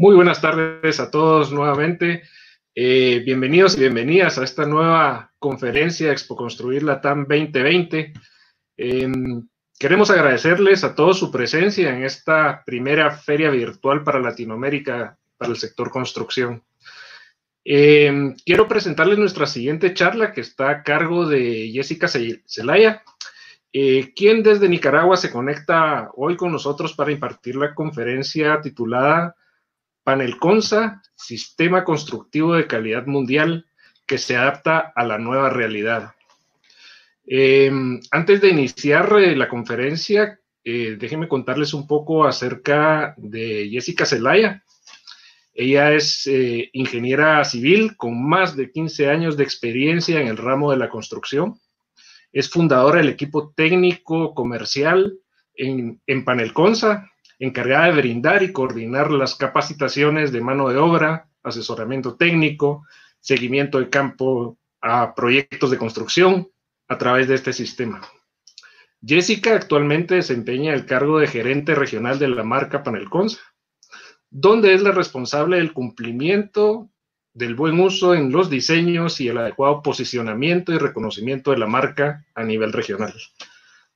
Muy buenas tardes a todos nuevamente. Eh, bienvenidos y bienvenidas a esta nueva conferencia Expo Construir la TAM 2020. Em, queremos agradecerles a todos su presencia en esta primera feria virtual para Latinoamérica para el sector construcción. Em, quiero presentarles nuestra siguiente charla que está a cargo de Jessica Zelaya, eh, quien desde Nicaragua se conecta hoy con nosotros para impartir la conferencia titulada Panel CONSA, Sistema Constructivo de Calidad Mundial que se adapta a la nueva realidad. Em, antes de iniciar eh, la conferencia, eh, déjenme contarles un poco acerca de Jessica Zelaya. Ella es eh, ingeniera civil con más de 15 años de experiencia en el ramo de la construcción. Es fundadora del equipo técnico comercial en, en Panelconsa, encargada de brindar y coordinar las capacitaciones de mano de obra, asesoramiento técnico, seguimiento de campo a proyectos de construcción a través de este sistema. Jessica actualmente desempeña el cargo de gerente regional de la marca Panelconsa, donde es la responsable del cumplimiento del buen uso en los diseños y el adecuado posicionamiento y reconocimiento de la marca a nivel regional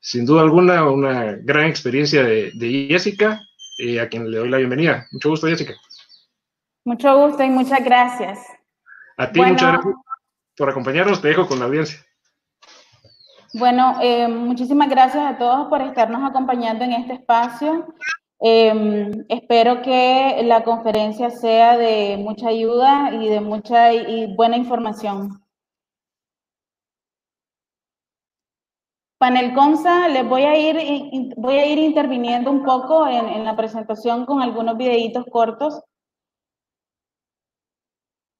sin duda alguna, una gran experiencia de, Jessica, eh, a quien le doy la bienvenida. Mucho gusto, Jessica. Mucho gusto y muchas gracias. A ti, muchas gracias por acompañarnos. Te dejo con la audiencia. Bueno, eh, muchísimas gracias a todos por estarnos acompañando en este espacio. Em, espero que la conferencia sea de mucha ayuda y de mucha y buena información. Panel Consa, les voy a ir, voy a ir interviniendo un poco en, la presentación con algunos videitos cortos.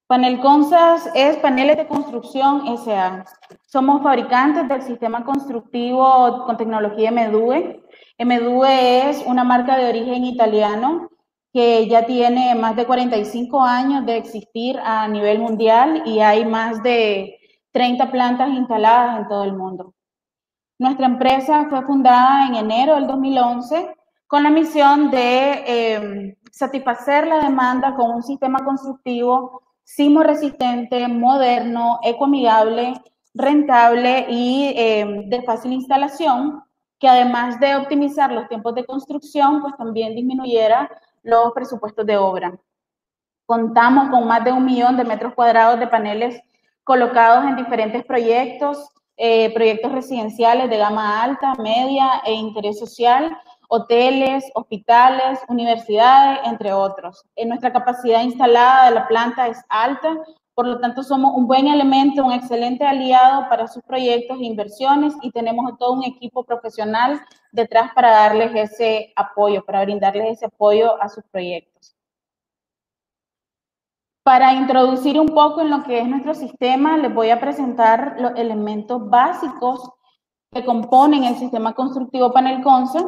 Panel Consas es Paneles de Construcción SA. Somos fabricantes del sistema constructivo con tecnología MDUE. MDUE es una marca de origen italiano que ya tiene más de 45 años de existir a nivel mundial y hay más de 30 plantas instaladas en todo el mundo. Nuestra empresa fue fundada en enero del 2011 con la misión de eh, satisfacer la demanda con un sistema constructivo sismo-resistente, moderno, ecoamigable, rentable y eh, de fácil instalación, que además de optimizar los tiempos de construcción, pues también disminuyera los presupuestos de obra. Contamos con más de un millón de metros cuadrados de paneles colocados en diferentes proyectos eh, proyectos residenciales de gama alta, media e interés social, hoteles, hospitales, universidades, entre otros. En nuestra capacidad instalada de la planta es alta, por lo tanto somos un buen elemento, un excelente aliado para sus proyectos e inversiones y tenemos todo un equipo profesional detrás para darles ese apoyo, para brindarles ese apoyo a sus proyectos. Para introducir un poco en lo que es nuestro sistema, les voy a presentar los elementos básicos que componen el sistema constructivo Panel Consa.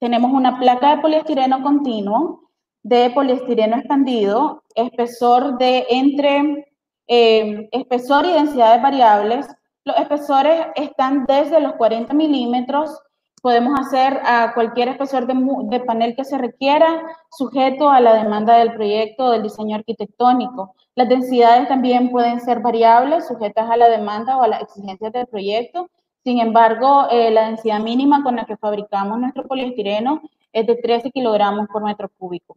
Tenemos una placa de poliestireno continuo, de poliestireno expandido, espesor de entre eh, espesor y densidades variables. Los espesores están desde los 40 milímetros podemos hacer a cualquier espesor de, panel que se requiera, sujeto a la demanda del proyecto, del diseño arquitectónico. Las densidades también pueden ser variables, sujetas a la demanda o a las exigencias del proyecto. Sin embargo, eh, la densidad mínima con la que fabricamos nuestro poliestireno es de 13 kilogramos por metro cúbico.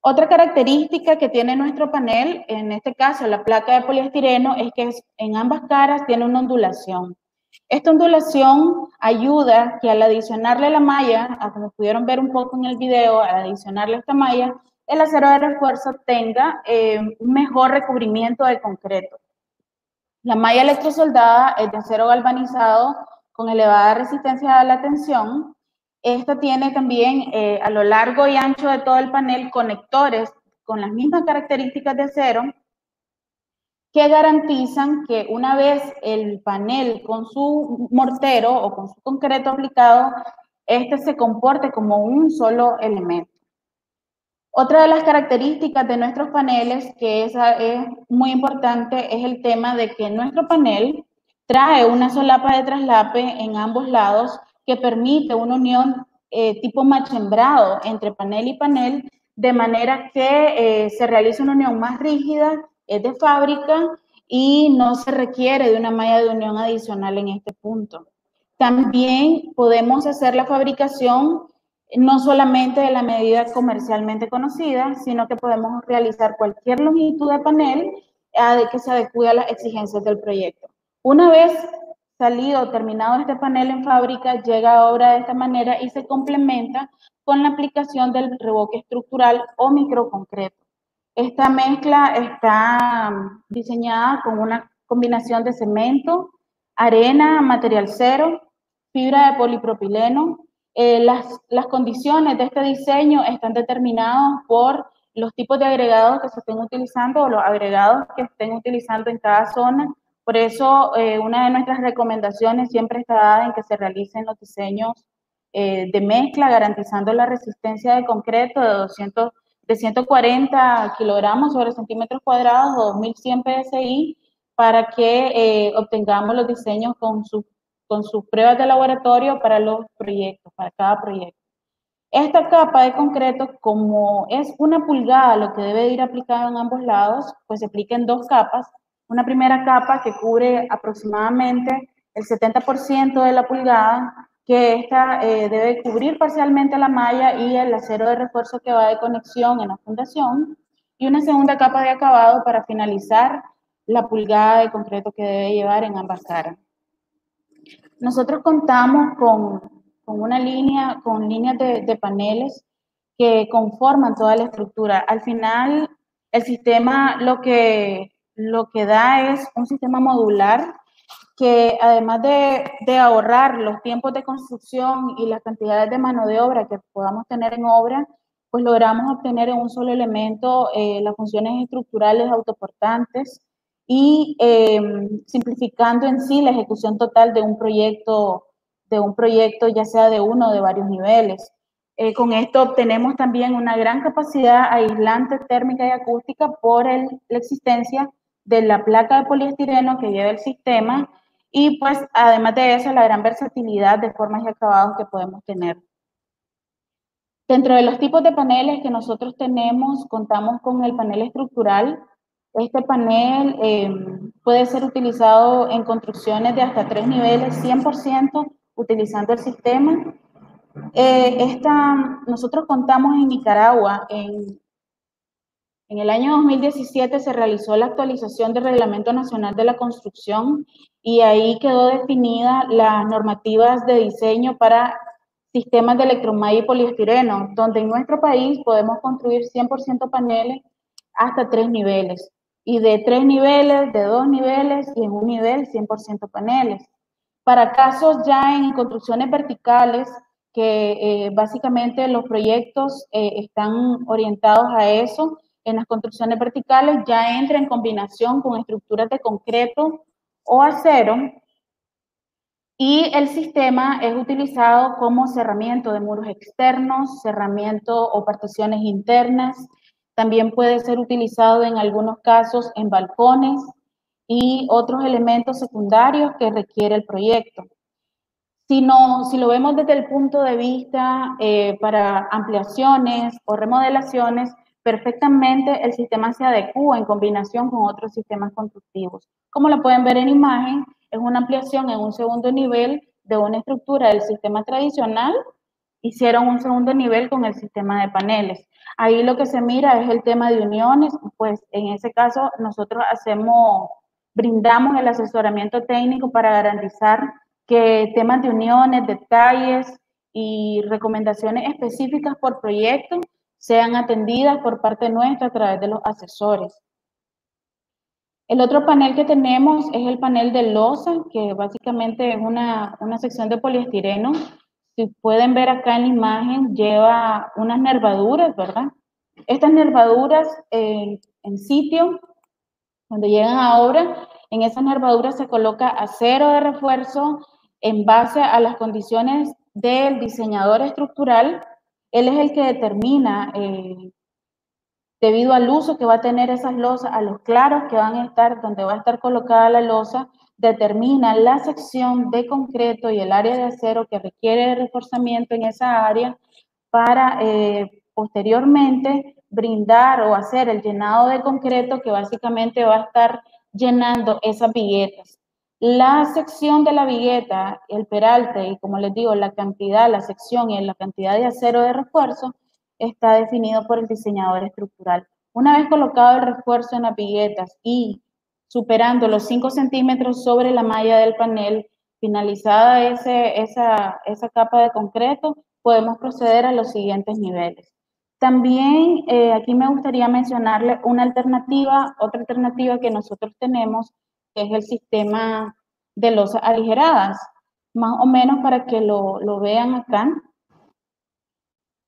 Otra característica que tiene nuestro panel, en este caso la placa de poliestireno, es que en ambas caras tiene una ondulación. Esta ondulación ayuda que al adicionarle la malla, a como pudieron ver un poco en el video, al adicionarle esta malla, el acero de refuerzo tenga eh, un mejor recubrimiento de concreto. La malla electrosoldada es de acero galvanizado con elevada resistencia a la tensión. Esta tiene también eh, a lo largo y ancho de todo el panel conectores con las mismas características de acero que garantizan que una vez el panel con su mortero o con su concreto aplicado, este se comporte como un solo elemento. Otra de las características de nuestros paneles, que es, muy importante, es el tema de que nuestro panel trae una solapa de traslape en ambos lados que permite una unión eh, tipo machembrado entre panel y panel de manera que eh, se realice una unión más rígida, es de fábrica y no se requiere de una malla de unión adicional en este punto. También podemos hacer la fabricación no solamente de la medida comercialmente conocida, sino que podemos realizar cualquier longitud de panel de que se adecue a las exigencias del proyecto. Una vez salido, terminado este panel en fábrica, llega a obra de esta manera y se complementa con la aplicación del revoque estructural o microconcreto. Esta mezcla está diseñada con una combinación de cemento, arena, material cero, fibra de polipropileno. Eh, las, las condiciones de este diseño están determinadas por los tipos de agregados que se estén utilizando o los agregados que estén utilizando en cada zona. Por eso, eh, una de nuestras recomendaciones siempre está dada en que se realicen los diseños eh, de mezcla, garantizando la resistencia de concreto de 200 de 140 kilogramos sobre centímetros cuadrados o 2100 PSI para que eh, obtengamos los diseños con, con sus pruebas de laboratorio para los proyectos, para cada proyecto. Esta capa de concreto, como es una pulgada lo que debe ir aplicado en ambos lados, pues se aplica en dos capas. Una primera capa que cubre aproximadamente el 70% de la pulgada, que esta eh, debe cubrir parcialmente la malla y el acero de refuerzo que va de conexión en la fundación, y una segunda capa de acabado para finalizar la pulgada de concreto que debe llevar en ambas caras. Nosotros contamos con con una línea, con líneas de, paneles que conforman toda la estructura. Al final, el sistema lo que, lo que da es un sistema modular que además de, ahorrar los tiempos de construcción y las cantidades de mano de obra que podamos tener en obra, pues logramos obtener en un solo elemento eh, las funciones estructurales autoportantes y eh, simplificando en sí la ejecución total de un proyecto de un proyecto, ya sea de uno o de varios niveles. Eh, con esto obtenemos también una gran capacidad aislante térmica y acústica por la existencia de la placa de poliestireno que lleva el sistema y pues además de eso la gran versatilidad de formas y acabados que podemos tener. Dentro de los tipos de paneles que nosotros tenemos, contamos con el panel estructural. Este panel eh, puede ser utilizado en construcciones de hasta tres niveles, 100% utilizando el sistema. Eh, esta, nosotros contamos en Nicaragua, en, en el año 2017 se realizó la actualización del Reglamento Nacional de la Construcción y ahí quedó definida las normativas de diseño para sistemas de electromalla y poliestireno, donde en nuestro país podemos construir 100% paneles hasta tres niveles, y de tres niveles, de dos niveles y en un nivel 100% paneles. Para casos ya en construcciones verticales, que eh, básicamente los proyectos eh, están orientados a eso, en las construcciones verticales ya entra en combinación con estructuras de concreto o acero y el sistema es utilizado como cerramiento de muros externos, cerramiento o particiones internas. También puede ser utilizado en algunos casos en balcones, y otros elementos secundarios que requiere el proyecto. Si, no, si lo vemos desde el punto de vista eh, para ampliaciones o remodelaciones, perfectamente el sistema se adecua en combinación con otros sistemas constructivos. Como lo pueden ver en imagen, es una ampliación en un segundo nivel de una estructura del sistema tradicional, hicieron un segundo nivel con el sistema de paneles. Ahí lo que se mira es el tema de uniones, pues en ese caso nosotros hacemos brindamos el asesoramiento técnico para garantizar que temas de uniones, detalles y recomendaciones específicas por proyecto sean atendidas por parte nuestra a través de los asesores. El otro panel que tenemos es el panel de losa, que básicamente es una, sección de poliestireno. Si pueden ver acá en la imagen, lleva unas nervaduras, ¿verdad? Estas nervaduras en sitio cuando llegan a obra, en esas nervaduras se coloca acero de refuerzo en base a las condiciones del diseñador estructural. Él es el que determina, eh, debido al uso que va a tener esas losas, a los claros que van a estar, donde va a estar colocada la losa, determina la sección de concreto y el área de acero que requiere reforzamiento en esa área para eh, posteriormente brindar o hacer el llenado de concreto que básicamente va a estar llenando esas viguetas. La sección de la vigueta, el peralte y como les digo, la cantidad, la sección y la cantidad de acero de refuerzo está definido por el diseñador estructural. Una vez colocado el refuerzo en las viguetas y superando los 5 centímetros sobre la malla del panel, finalizada ese, esa, esa capa de concreto, podemos proceder a los siguientes niveles. También eh, aquí me gustaría mencionarle una alternativa, otra alternativa que nosotros tenemos, es el sistema de losas aligeradas, más o menos para que lo, lo vean acá.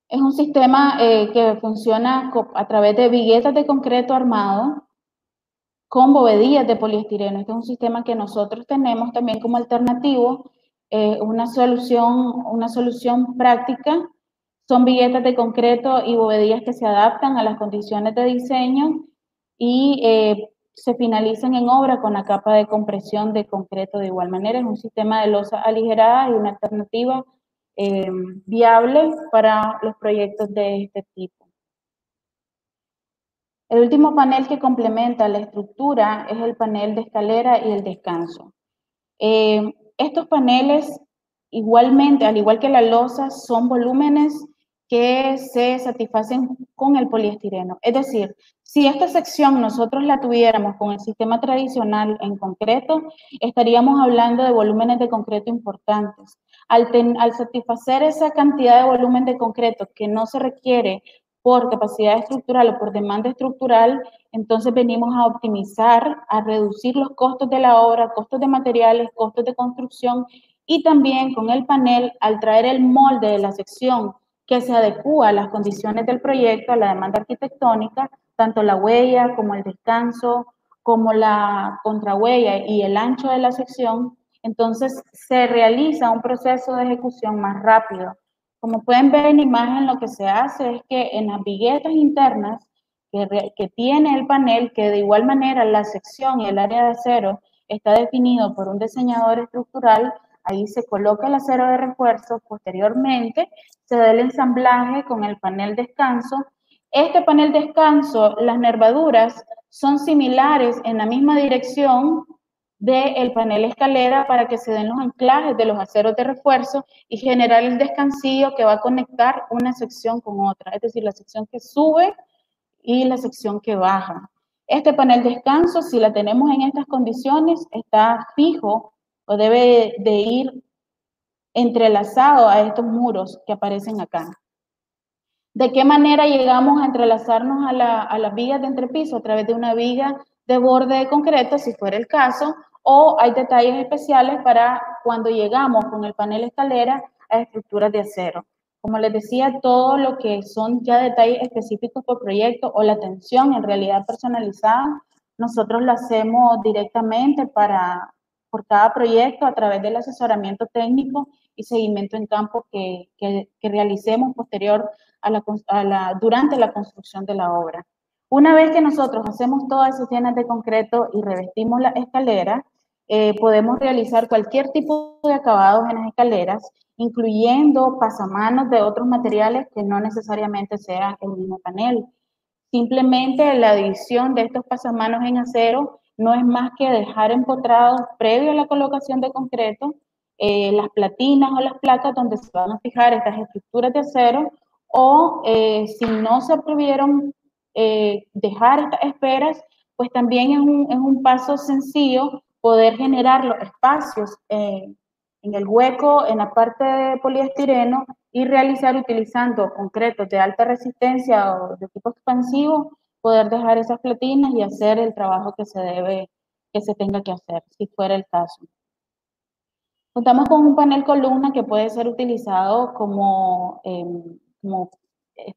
Es un sistema eh, que funciona a través de viguetas de concreto armado con bovedillas de poliestireno. Este es un sistema que nosotros tenemos también como alternativo, eh, una, solución, una solución práctica son billetes de concreto y bovedillas que se adaptan a las condiciones de diseño y eh, se finalizan en obra con la capa de compresión de concreto de igual manera. Es un sistema de losa aligerada y una alternativa eh, viable para los proyectos de este tipo. El último panel que complementa la estructura es el panel de escalera y el descanso. Eh, estos paneles, igualmente, al igual que la losa, son volúmenes que se satisfacen con el poliestireno. Es decir, si esta sección nosotros la tuviéramos con el sistema tradicional en concreto, estaríamos hablando de volúmenes de concreto importantes. Al, al satisfacer esa cantidad de volumen de concreto que no se requiere por capacidad estructural o por demanda estructural, entonces venimos a optimizar, a reducir los costos de la obra, costos de materiales, costos de construcción y también con el panel, al traer el molde de la sección que se adecúa a las condiciones del proyecto, a la demanda arquitectónica, tanto la huella como el descanso, como la contrahuella y el ancho de la sección, entonces se realiza un proceso de ejecución más rápido. Como pueden ver en imagen, lo que se hace es que en las viguetas internas que, que tiene el panel, que de igual manera la sección y el área de acero está definido por un diseñador estructural, Ahí se coloca el acero de refuerzo, posteriormente se da el ensamblaje con el panel descanso. Este panel descanso, las nervaduras son similares en la misma dirección del panel escalera para que se den los anclajes de los aceros de refuerzo y generar el descansillo que va a conectar una sección con otra, es decir, la sección que sube y la sección que baja. Este panel descanso, si la tenemos en estas condiciones, está fijo o debe de ir entrelazado a estos muros que aparecen acá. ¿De qué manera llegamos a entrelazarnos a, las vigas de entrepiso? A través de una viga de borde de concreto, si fuera el caso, o hay detalles especiales para cuando llegamos con el panel escalera a estructuras de acero. Como les decía, todo lo que son ya detalles específicos por proyecto o la atención en realidad personalizada, nosotros lo hacemos directamente para, por cada proyecto a través del asesoramiento técnico y seguimiento en campo que, que, realicemos posterior a la, a la, durante la construcción de la obra. Una vez que nosotros hacemos todas esas llenas de concreto y revestimos la escalera, eh, podemos realizar cualquier tipo de acabados en las escaleras, incluyendo pasamanos de otros materiales que no necesariamente sean el mismo panel. Simplemente la adición de estos pasamanos en acero no es más que dejar empotrados previo a la colocación de concreto eh, las platinas o las placas donde se van a fijar estas estructuras de acero o eh, si no se pudieron eh, dejar estas esperas, pues también es un, es un, paso sencillo poder generar los espacios en el hueco, en la parte de poliestireno y realizar utilizando concretos de alta resistencia o de tipo expansivo poder dejar esas platinas y hacer el trabajo que se debe, que se tenga que hacer, si fuera el caso. Contamos con un panel columna que puede ser utilizado como, em, como, eh,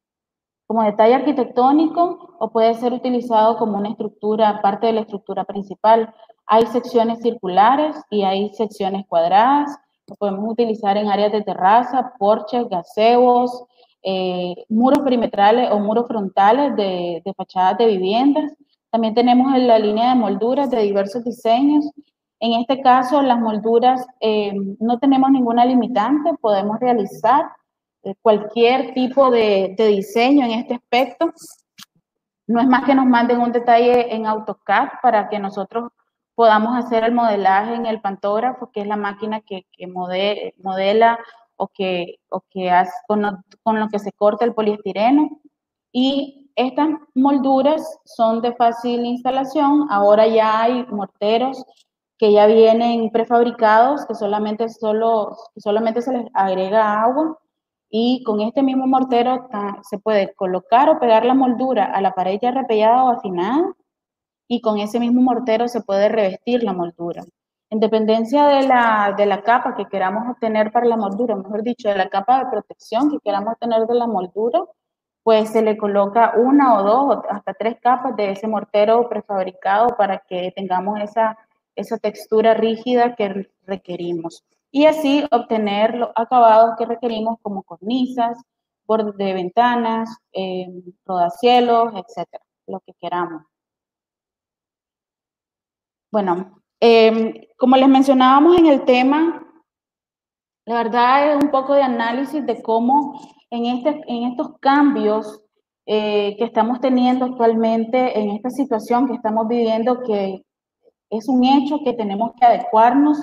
como detalle arquitectónico o puede ser utilizado como una estructura, parte de la estructura principal. Hay secciones circulares y hay secciones cuadradas. Lo podemos utilizar en áreas de terraza, porches, gazebos, eh, muros perimetrales o muros frontales de, fachadas de viviendas. También tenemos la línea de molduras de diversos diseños. En este caso, las molduras eh, no tenemos ninguna limitante, podemos realizar cualquier tipo de, diseño en este aspecto. No es más que nos manden un detalle en AutoCAD para que nosotros podamos hacer el modelaje en el pantógrafo, que es la máquina que, que modela o que, o que hace con, lo, con lo que se corta el poliestireno. Y estas molduras son de fácil instalación. Ahora ya hay morteros que ya vienen prefabricados, que solamente, solo, solamente se les agrega agua y con este mismo mortero se puede colocar o pegar la moldura a la pared ya repellada o afinada y con ese mismo mortero se puede revestir la moldura. En dependencia de la, de la capa que queramos obtener para la moldura, mejor dicho, de la capa de protección que queramos obtener de la moldura, pues se le coloca una o dos hasta tres capas de ese mortero prefabricado para que tengamos esa esa textura rígida que requerimos. Y así obtener los acabados que requerimos como cornisas, bordes de ventanas, eh, rodacielos, etcétera, lo que queramos. Bueno, em, como les mencionábamos en el tema, la verdad es un poco de análisis de cómo en, este, en estos cambios eh, que estamos teniendo actualmente, en esta situación que estamos viviendo, que es un hecho que tenemos que adecuarnos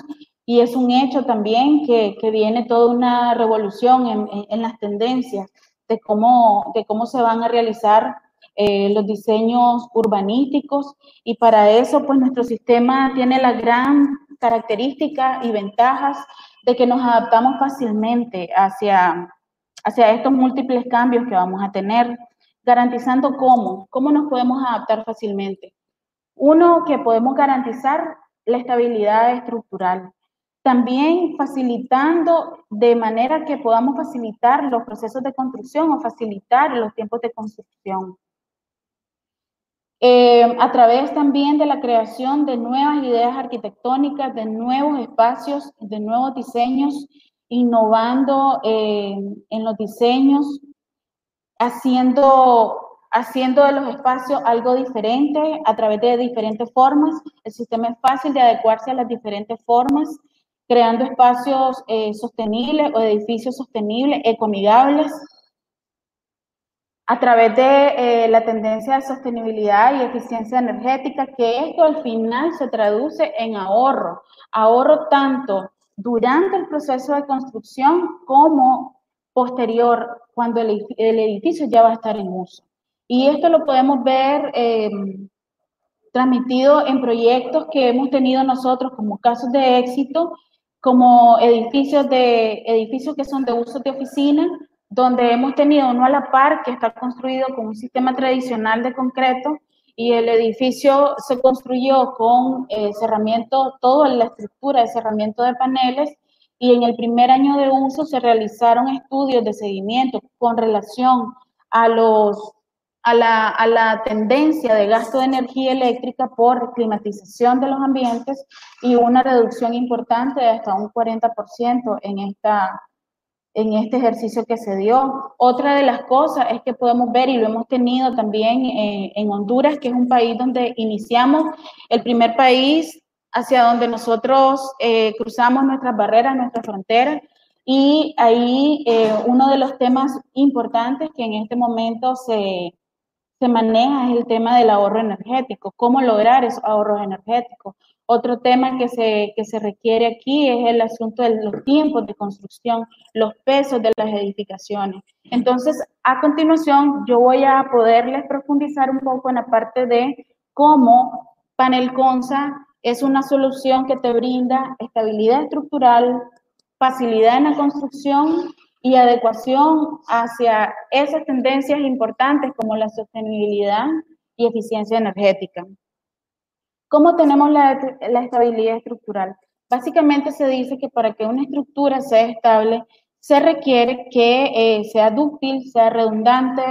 y es un hecho también que, que viene toda una revolución en, en, las tendencias de cómo, de cómo se van a realizar eh, los diseños urbanísticos y para eso pues nuestro sistema tiene la gran característica y ventajas de que nos adaptamos fácilmente hacia, hacia estos múltiples cambios que vamos a tener, garantizando cómo, cómo nos podemos adaptar fácilmente. Uno, que podemos garantizar la estabilidad estructural. También facilitando de manera que podamos facilitar los procesos de construcción o facilitar los tiempos de construcción. Eh, a través también de la creación de nuevas ideas arquitectónicas, de nuevos espacios, de nuevos diseños, innovando eh, en los diseños, haciendo haciendo de los espacios algo diferente a través de diferentes formas. El sistema es fácil de adecuarse a las diferentes formas, creando espacios eh, sostenibles o edificios sostenibles, ecoamigables, a través de eh, la tendencia de sostenibilidad y eficiencia energética, que esto al final se traduce en ahorro, ahorro tanto durante el proceso de construcción como posterior, cuando el edificio ya va a estar en uso. Y esto lo podemos ver eh, transmitido en proyectos que hemos tenido nosotros como casos de éxito, como edificios, de, edificios que son de uso de oficina, donde hemos tenido uno a la par que está construido con un sistema tradicional de concreto y el edificio se construyó con eh, cerramiento, toda la estructura de cerramiento de paneles y en el primer año de uso se realizaron estudios de seguimiento con relación a los a la, tendencia de gasto de energía eléctrica por climatización de los ambientes y una reducción importante de hasta un 40% en, esta, en este ejercicio que se dio. Otra de las cosas es que podemos ver, y lo hemos tenido también eh, en Honduras, que es un país donde iniciamos el primer país hacia donde nosotros eh, cruzamos nuestras barreras, nuestras fronteras, y ahí eh, uno de los temas importantes que en este momento se, se maneja es el tema del ahorro energético, cómo lograr esos ahorros energéticos. Otro tema que se, que se requiere aquí es el asunto de los tiempos de construcción, los pesos de las edificaciones. Entonces, a continuación, yo voy a poderles profundizar un poco en la parte de cómo Panel Consa es una solución que te brinda estabilidad estructural, facilidad en la construcción y adecuación hacia esas tendencias importantes como la sostenibilidad y eficiencia energética. ¿Cómo tenemos la, estabilidad estructural? Básicamente se dice que para que una estructura sea estable, se requiere que eh, sea dúctil, sea redundante,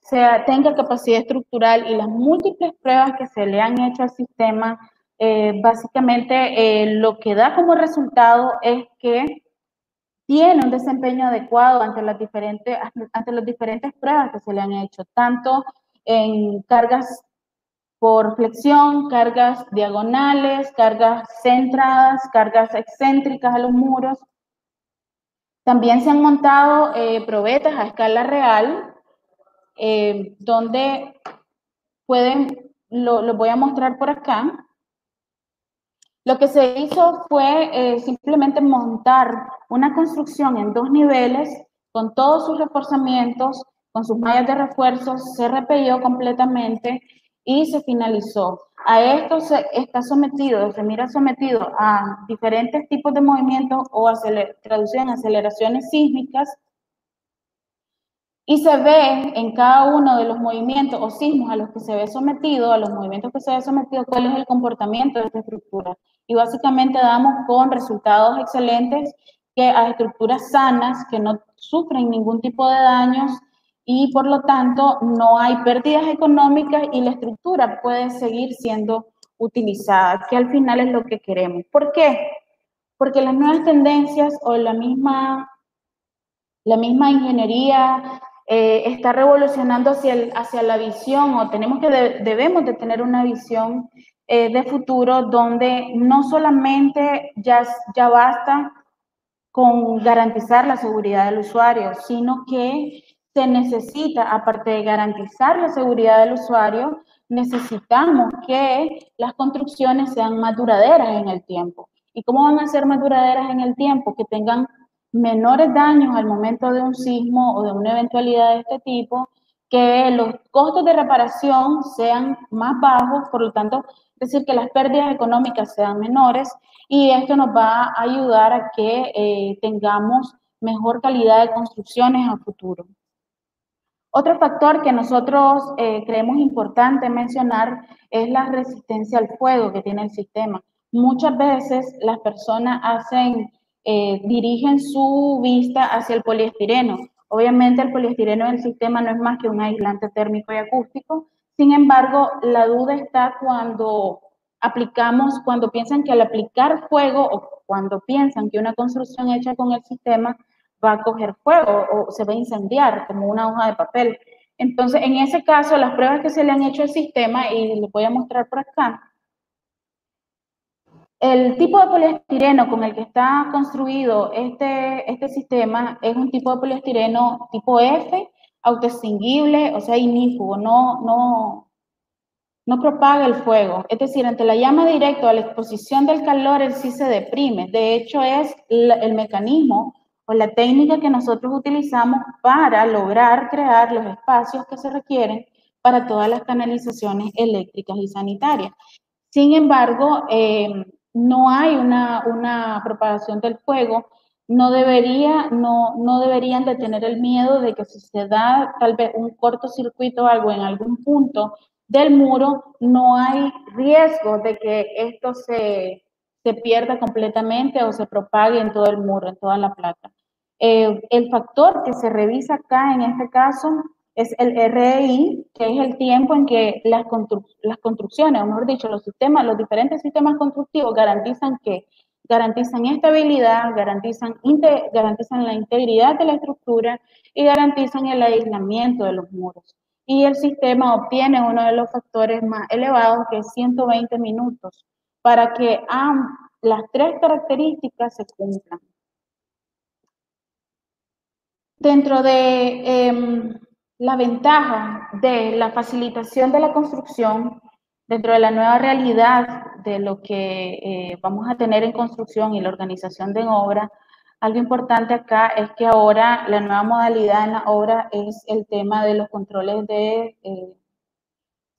sea, tenga capacidad estructural y las múltiples pruebas que se le han hecho al sistema, eh, básicamente eh, lo que da como resultado es que tiene un desempeño adecuado ante las diferentes, ante las diferentes pruebas que se le han hecho, tanto en cargas por flexión, cargas diagonales, cargas centradas, cargas excéntricas a los muros. También se han montado eh, probetas a escala real, eh, donde pueden, lo, lo, voy a mostrar por acá. Lo que se hizo fue eh, simplemente montar una construcción en dos niveles con todos sus reforzamientos, con sus mallas de refuerzos, se repelló completamente y se finalizó. A esto se está sometido, se mira sometido a diferentes tipos de movimientos o traducción aceleraciones sísmicas y se ve en cada uno de los movimientos o sismos a los que se ve sometido, a los movimientos que se ve sometido, cuál es el comportamiento de esta estructura. Y básicamente damos con resultados excelentes que a estructuras sanas, que no sufren ningún tipo de daños, y por lo tanto no hay pérdidas económicas y la estructura puede seguir siendo utilizada, que al final es lo que queremos. ¿Por qué? Porque las nuevas tendencias o la misma, la misma ingeniería eh, está revolucionando hacia, el, hacia la visión o tenemos que debemos de tener una visión eh, de futuro donde no solamente ya, ya basta con garantizar la seguridad del usuario, sino que se necesita, aparte de garantizar la seguridad del usuario, necesitamos que las construcciones sean más duraderas en el tiempo. ¿Y cómo van a ser más duraderas en el tiempo? Que tengan menores daños al momento de un sismo o de una eventualidad de este tipo, que los costos de reparación sean más bajos, por lo tanto, es decir, que las pérdidas económicas sean menores y esto nos va a ayudar a que eh, tengamos mejor calidad de construcciones a futuro. Otro factor que nosotros eh, creemos importante mencionar es la resistencia al fuego que tiene el sistema. Muchas veces las personas hacen, eh, dirigen su vista hacia el poliestireno. Obviamente el poliestireno del sistema no es más que un aislante térmico y acústico. Sin embargo, la duda está cuando aplicamos, cuando piensan que al aplicar fuego o cuando piensan que una construcción hecha con el sistema va a coger fuego o se va a incendiar como una hoja de papel. Entonces, en ese caso, las pruebas que se le han hecho al sistema, y les voy a mostrar por acá, el tipo de poliestireno con el que está construido este, este sistema es un tipo de poliestireno tipo F, autoextinguible, o sea, inífugo, no, no, no propaga el fuego. Es decir, ante la llama directa a la exposición del calor, él sí se deprime. De hecho, es el mecanismo o la técnica que nosotros utilizamos para lograr crear los espacios que se requieren para todas las canalizaciones eléctricas y sanitarias. Sin embargo, em, no hay una, una, propagación del fuego, no, debería, no, no deberían de tener el miedo de que si se da tal vez un cortocircuito o algo en algún punto del muro, no hay riesgo de que esto se, se pierda completamente o se propague en todo el muro, en toda la placa. Eh, el factor que se revisa acá en este caso es el REI, que es el tiempo en que las, las construcciones, o mejor dicho, los sistemas, los diferentes sistemas constructivos garantizan que garantizan estabilidad, garantizan, garantizan la integridad de la estructura y garantizan el aislamiento de los muros. Y el sistema obtiene uno de los factores más elevados, que es 120 minutos, para que las tres características se cumplan. Dentro de em, la ventaja de la facilitación de la construcción, dentro de la nueva realidad de lo que eh, vamos a tener en construcción y la organización de obra, algo importante acá es que ahora la nueva modalidad en la obra es el tema de los controles de eh,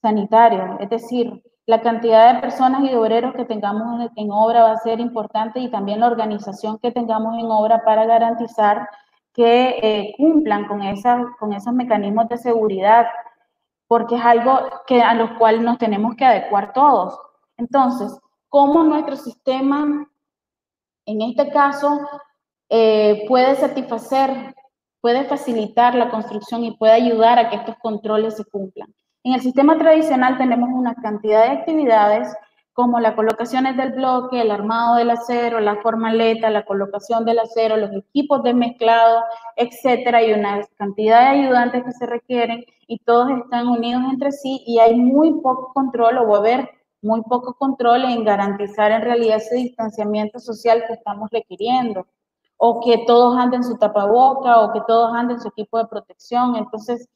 sanitarios, es decir, la cantidad de personas y de obreros que tengamos en, obra va a ser importante y también la organización que tengamos en obra para garantizar que eh, cumplan con, esa, con esos mecanismos de seguridad, porque es algo que, a los cuales nos tenemos que adecuar todos. Entonces, ¿cómo nuestro sistema, en este caso, eh, puede satisfacer, puede facilitar la construcción y puede ayudar a que estos controles se cumplan? En el sistema tradicional tenemos una cantidad de actividades como la colocación del bloque, el armado del acero, la formaleta, la colocación del acero, los equipos de mezclado, etcétera, y una cantidad de ayudantes que se requieren y todos están unidos entre sí y hay muy poco control o va a haber muy poco control en garantizar en realidad ese distanciamiento social que estamos requiriendo. o que todos anden su tapaboca, o que todos anden su equipo de protección. Entonces,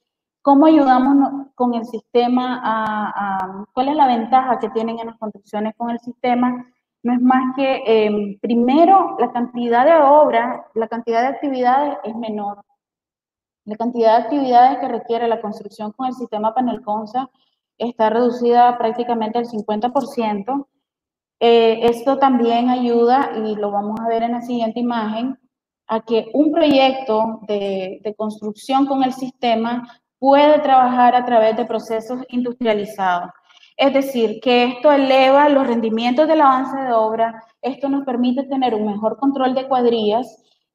¿cómo ayudamos con el sistema a, cuál es la ventaja que tienen en las construcciones con el sistema? No es más que, em, primero, la cantidad de obras, la cantidad de actividades es menor. La cantidad de actividades que requiere la construcción con el sistema panel CONSA está reducida prácticamente al 50%. Eh, esto también ayuda, y lo vamos a ver en la siguiente imagen, a que un proyecto de, de construcción con el sistema puede trabajar a través de procesos industrializados. Es decir, que esto eleva los rendimientos del avance de obra, esto nos permite tener un mejor control de cuadrillas,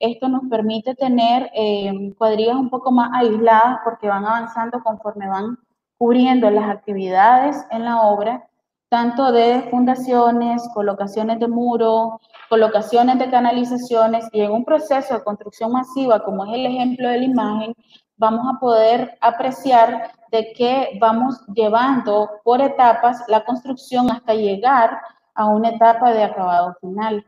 esto nos permite tener eh, cuadrillas un poco más aisladas porque van avanzando conforme van cubriendo las actividades en la obra, tanto de fundaciones, colocaciones de muro, colocaciones de canalizaciones y en un proceso de construcción masiva, como es el ejemplo de la imagen, vamos a poder apreciar de que vamos llevando por etapas la construcción hasta llegar a una etapa de acabado final.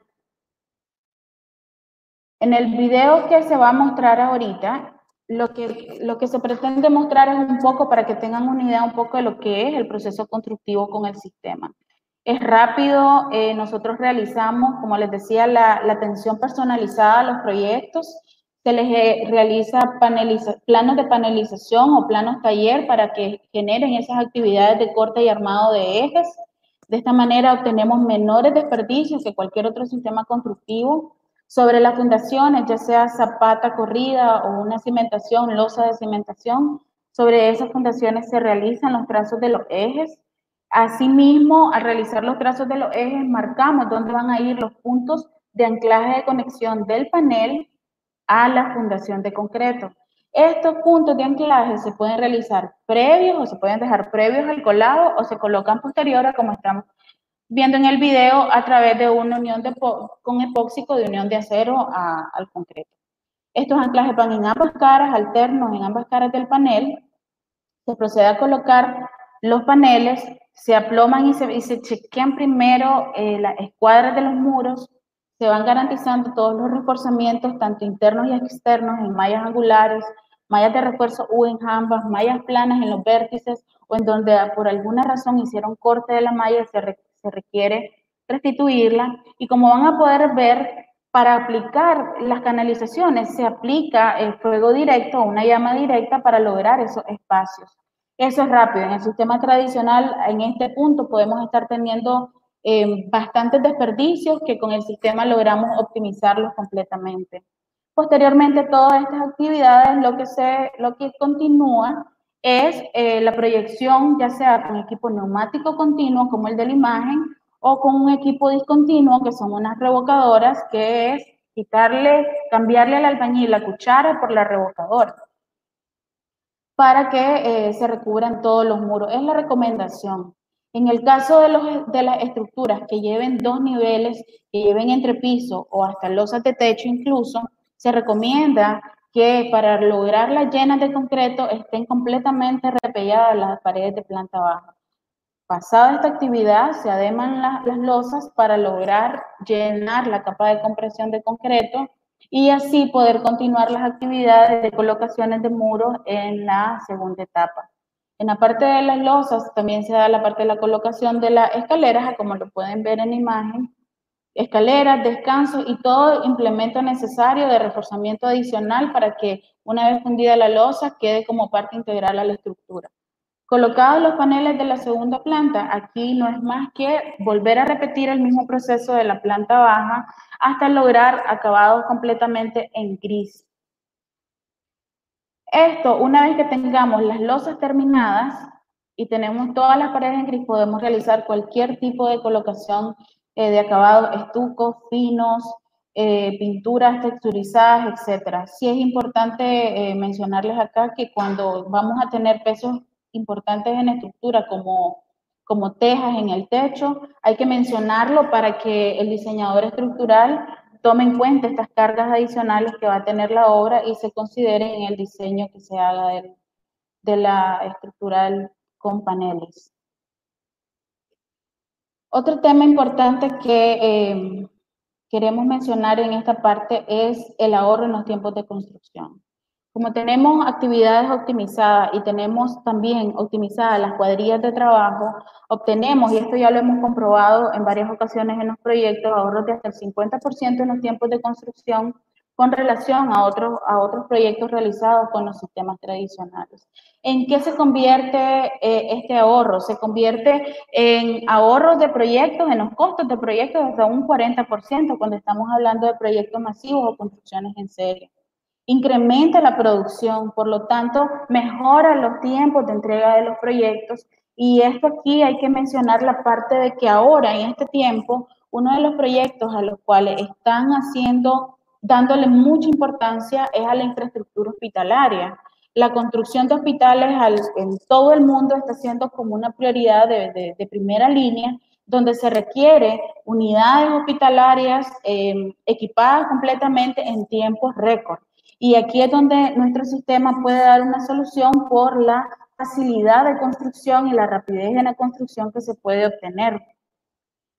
En el video que se va a mostrar ahorita, lo que, lo que se pretende mostrar es un poco para que tengan una idea un poco de lo que es el proceso constructivo con el sistema. Es rápido, eh, nosotros realizamos, como les decía, la, la, atención personalizada a los proyectos, se les eh, realiza planos de panelización o planos taller para que generen esas actividades de corte y armado de ejes. De esta manera obtenemos menores desperdicios que cualquier otro sistema constructivo sobre las fundaciones, ya sea zapata corrida o una cimentación, losa de cimentación, sobre esas fundaciones se realizan los trazos de los ejes. Asimismo, al realizar los trazos de los ejes, marcamos dónde van a ir los puntos de anclaje de conexión del panel a la fundación de concreto. Estos puntos de anclaje se pueden realizar previos o se pueden dejar previos al colado o se colocan posteriores como estamos viendo en el video a través de una unión de, con epóxico de unión de acero al concreto. Estos anclajes van en ambas caras, alternos en ambas caras del panel. Se procede a colocar los paneles, se aploman y se, y chequean primero eh, las escuadras de los muros, se van garantizando todos los reforzamientos, tanto internos y externos, en mallas angulares, mallas de refuerzo U en ambas, mallas planas en los vértices o en donde por alguna razón hicieron corte de la malla, se, se requiere restituirla y como van a poder ver, para aplicar las canalizaciones se aplica el fuego directo o una llama directa para lograr esos espacios. Eso es rápido. En el sistema tradicional, en este punto, podemos estar teniendo eh, bastantes desperdicios que con el sistema logramos optimizarlos completamente. Posteriormente, todas estas actividades, lo que, se, lo que continúa es eh, la proyección, ya sea con equipo neumático continuo, como el de la imagen, o con un equipo discontinuo, que son unas revocadoras, que es quitarle, cambiarle al albañil la cuchara por la revocadora, para que eh, se recubran todos los muros. Es la recomendación. En el caso de, las estructuras que lleven dos niveles, que lleven entrepiso o hasta losas de techo incluso, se recomienda que para lograr las llenas de concreto estén completamente repelladas las paredes de planta baja. Pasada esta actividad, se ademan las losas para lograr llenar la capa de compresión de concreto y así poder continuar las actividades de colocaciones de muros en la segunda etapa. En la parte de las losas también se da la parte de la colocación de las escaleras, como lo pueden ver en imagen, escaleras, descansos y todo implemento necesario de reforzamiento adicional para que una vez fundida la losa quede como parte integral a la estructura. Colocados los paneles de la segunda planta, aquí no es más que volver a repetir el mismo proceso de la planta baja hasta lograr acabados completamente en gris. Esto, una vez que tengamos las losas terminadas y tenemos todas las paredes en gris, podemos realizar cualquier tipo de colocación eh, de acabado, estucos finos, eh, pinturas texturizadas, etcétera. Sí es importante eh, mencionarles acá que cuando vamos a tener pesos importantes en estructura como, como tejas en el techo, hay que mencionarlo para que el diseñador estructural tome en cuenta estas cargas adicionales que va a tener la obra y se considere en el diseño que se haga de, de la estructural con paneles. Otro tema importante que, eh, queremos mencionar en esta parte es el ahorro en los tiempos de construcción. Como tenemos actividades optimizadas y tenemos también optimizadas las cuadrillas de trabajo, obtenemos, y esto ya lo hemos comprobado en varias ocasiones en los proyectos, ahorros de hasta el 50% en los tiempos de construcción con relación a otros, a otros proyectos realizados con los sistemas tradicionales. ¿En qué se convierte eh, este ahorro? Se convierte en ahorros de proyectos, en los costos de proyectos hasta un 40% cuando estamos hablando de proyectos masivos o construcciones en serie. Incrementa la producción, por lo tanto, mejora los tiempos de entrega de los proyectos y esto aquí hay que mencionar la parte de que ahora, en este tiempo, uno de los proyectos a los cuales están haciendo, dándole mucha importancia es a la infraestructura hospitalaria la construcción de hospitales en todo el mundo está siendo como una prioridad de, primera línea, donde se requiere unidades hospitalarias eh, equipadas completamente en tiempos récord. Y aquí es donde nuestro sistema puede dar una solución por la facilidad de construcción y la rapidez en la construcción que se puede obtener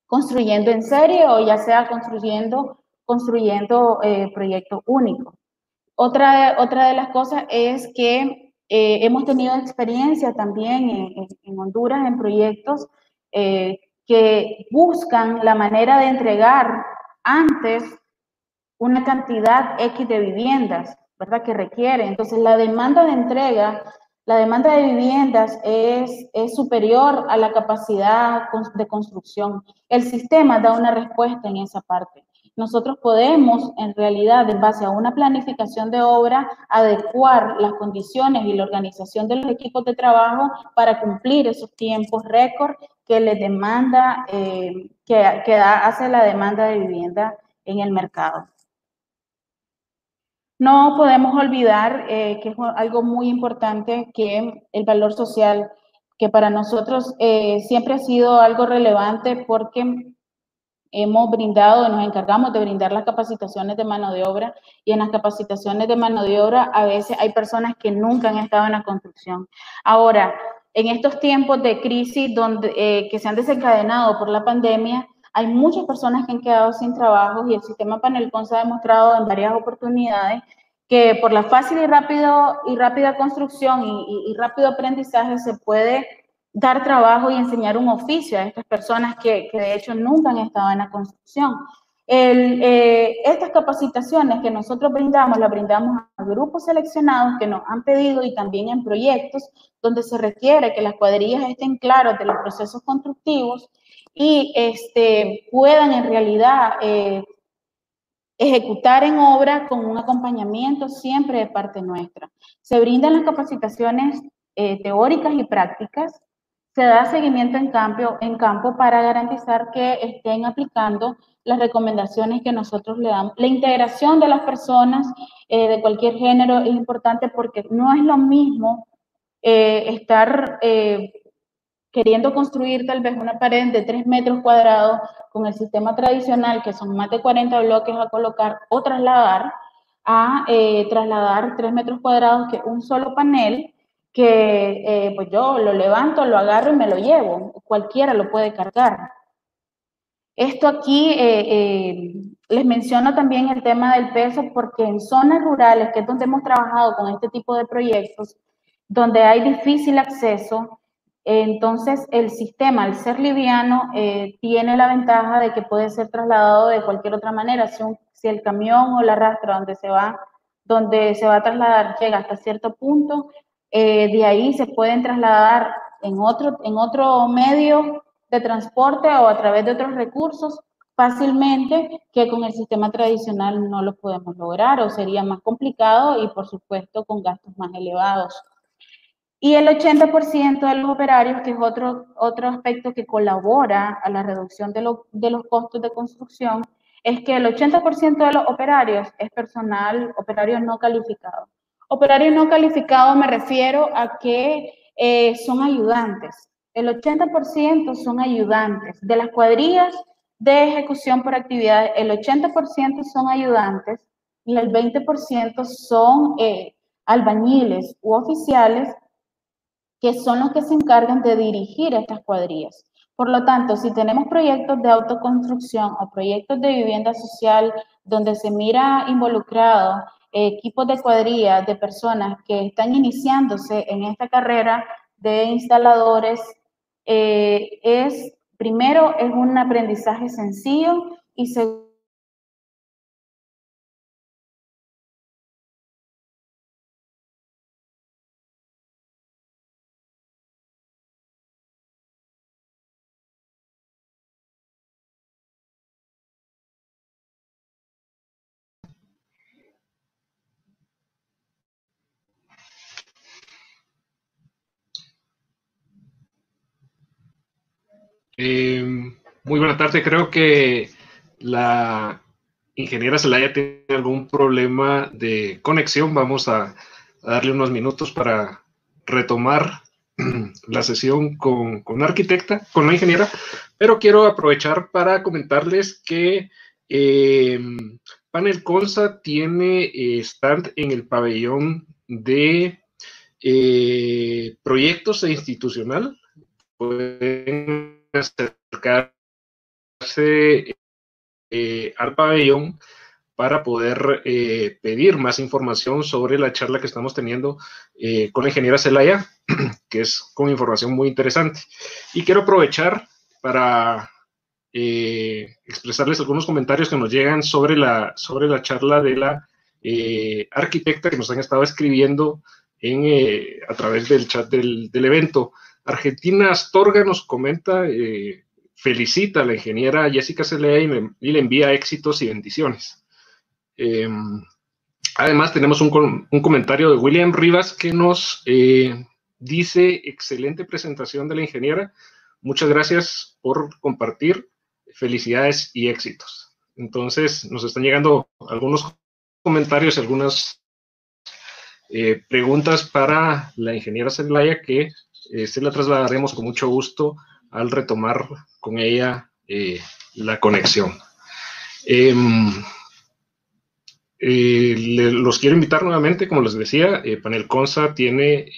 construyendo en serie o ya sea construyendo, construyendo eh, proyectos únicos. Otra, otra de las cosas es que eh, hemos tenido experiencia también en, Honduras en proyectos eh, que buscan la manera de entregar antes una cantidad X de viviendas, ¿verdad? Que requiere. Entonces, la demanda de entrega, la demanda de viviendas es, es superior a la capacidad de construcción. El sistema da una respuesta en esa parte nosotros podemos, en realidad, en base a una planificación de obra, adecuar las condiciones y la organización de los equipos de trabajo para cumplir esos tiempos récord que les demanda, eh, que, que hace la demanda de vivienda en el mercado. No podemos olvidar eh, que es algo muy importante que el valor social, que para nosotros eh, siempre ha sido algo relevante porque hemos brindado, nos encargamos de brindar las capacitaciones de mano de obra y en las capacitaciones de mano de obra a veces hay personas que nunca han estado en la construcción. Ahora, en estos tiempos de crisis donde, eh, que se han desencadenado por la pandemia, hay muchas personas que han quedado sin trabajo y el sistema Panelcon se ha demostrado en varias oportunidades que por la fácil y, rápido, y rápida construcción y, y rápido aprendizaje se puede dar trabajo y enseñar un oficio a estas personas que, de hecho nunca han estado en la construcción. Eh, estas capacitaciones que nosotros brindamos, las brindamos a grupos seleccionados que nos han pedido y también en proyectos donde se requiere que las cuadrillas estén claras de los procesos constructivos y este, puedan en realidad eh, ejecutar en obra con un acompañamiento siempre de parte nuestra. Se brindan las capacitaciones eh, teóricas y prácticas se da seguimiento en campo, en campo para garantizar que estén aplicando las recomendaciones que nosotros le damos. La integración de las personas eh, de cualquier género es importante porque no es lo mismo estar queriendo construir tal vez una pared de 3 metros cuadrados con el sistema tradicional, que son más de 40 bloques a colocar o trasladar, a trasladar 3 metros cuadrados que un solo panel que eh, pues yo lo levanto, lo agarro y me lo llevo. Cualquiera lo puede cargar. Esto aquí eh, eh, les menciono también el tema del peso porque en zonas rurales, que es donde hemos trabajado con este tipo de proyectos, donde hay difícil acceso, entonces el sistema, al ser liviano, tiene la ventaja de que puede ser trasladado de cualquier otra manera. Si, si el camión o la rastra donde se va donde se va a trasladar llega hasta cierto punto, eh, de ahí se pueden trasladar en otro, en otro medio de transporte o a través de otros recursos fácilmente que con el sistema tradicional no lo podemos lograr o sería más complicado y por supuesto con gastos más elevados. Y el 80% de los operarios, que es otro, otro aspecto que colabora a la reducción de, de los costos de construcción, es que el 80% de los operarios es personal operario no calificado. Operario no calificado me refiero a que eh, son ayudantes. El 80% son ayudantes. De las cuadrillas de ejecución por actividades, el 80% son ayudantes y el 20% son eh, albañiles u oficiales que son los que se encargan de dirigir estas cuadrillas. Por lo tanto, si tenemos proyectos de autoconstrucción o proyectos de vivienda social donde se mira involucrado equipos de cuadrilla de personas que están iniciándose en esta carrera de instaladores, eh, es, primero, es un aprendizaje sencillo y segundo, Eh, muy buena tarde. Creo que la ingeniera Celaya tiene algún problema de conexión. Vamos a, darle unos minutos para retomar la sesión con, con, arquitecta, con la ingeniera, pero quiero aprovechar para comentarles que eh, Panel Consa tiene eh, stand en el pabellón de proyectos e institucional. Acercarse eh, al pabellón para poder eh, pedir más información sobre la charla que estamos teniendo eh, con la ingeniera Celaya, que es con información muy interesante. Y quiero aprovechar para expresarles algunos comentarios que nos llegan sobre la, sobre la charla de la arquitecta que nos han estado escribiendo en, a través del chat del, del evento. Argentina Astorga nos comenta, eh, felicita a la ingeniera Jessica Celea y, le envía éxitos y bendiciones. Em, además, tenemos un, comentario de William Rivas que nos eh, dice, excelente presentación de la ingeniera, muchas gracias por compartir, felicidades y éxitos. Entonces, nos están llegando algunos comentarios, algunas eh, preguntas para la ingeniera Celaya que se este la trasladaremos con mucho gusto al retomar con ella eh, la conexión. Em, eh, los quiero invitar nuevamente, como les decía, eh, Panel Consa tiene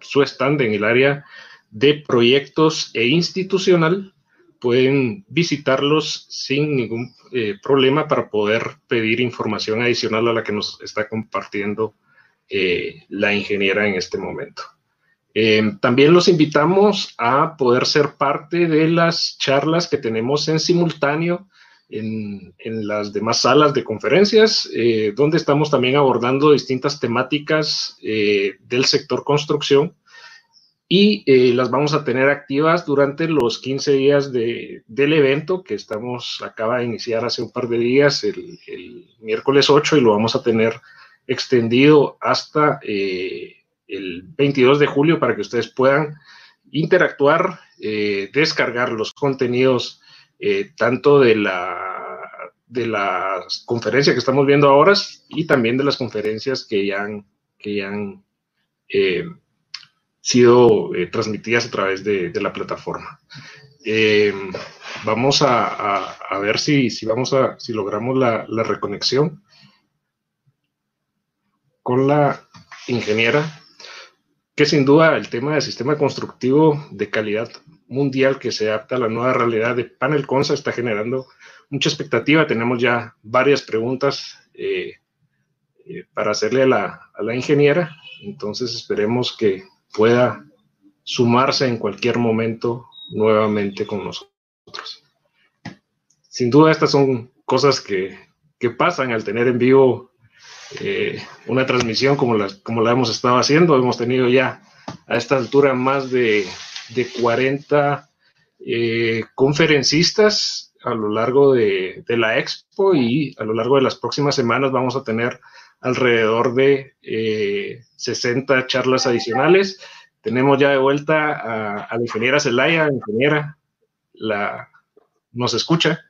su stand en el área de proyectos e institucional. Pueden visitarlos sin ningún problema para poder pedir información adicional a la que nos está compartiendo la ingeniera en este momento. Eh, también los invitamos a poder ser parte de las charlas que tenemos en simultáneo en, las demás salas de conferencias, eh, donde estamos también abordando distintas temáticas eh, del sector construcción y las vamos a tener activas durante los 15 días del evento que estamos, acaba de iniciar hace un par de días, el, el miércoles 8, y lo vamos a tener extendido hasta el 22 de julio para que ustedes puedan interactuar, eh, descargar los contenidos eh, tanto de la, de las conferencias que estamos viendo ahora y también de las conferencias que ya han, que han eh, sido transmitidas a través de, la plataforma. vamos a, ver si, si, vamos a, si logramos la, la reconexión con la ingeniera que sin duda el tema del sistema constructivo de calidad mundial que se adapta a la nueva realidad de Panel Consa está generando mucha expectativa. Tenemos ya varias preguntas eh, eh, para hacerle a la, a la ingeniera, entonces esperemos que pueda sumarse en cualquier momento nuevamente con nosotros. Sin duda estas son cosas que, que pasan al tener en vivo eh, una transmisión como la, como la hemos estado haciendo. Hemos tenido ya a esta altura más de, de 40 eh, conferencistas a lo largo de, de, la expo y a lo largo de las próximas semanas vamos a tener alrededor de 60 eh, charlas adicionales. Tenemos ya de vuelta a, a la ingeniera Celaya, ingeniera, la, ¿nos escucha?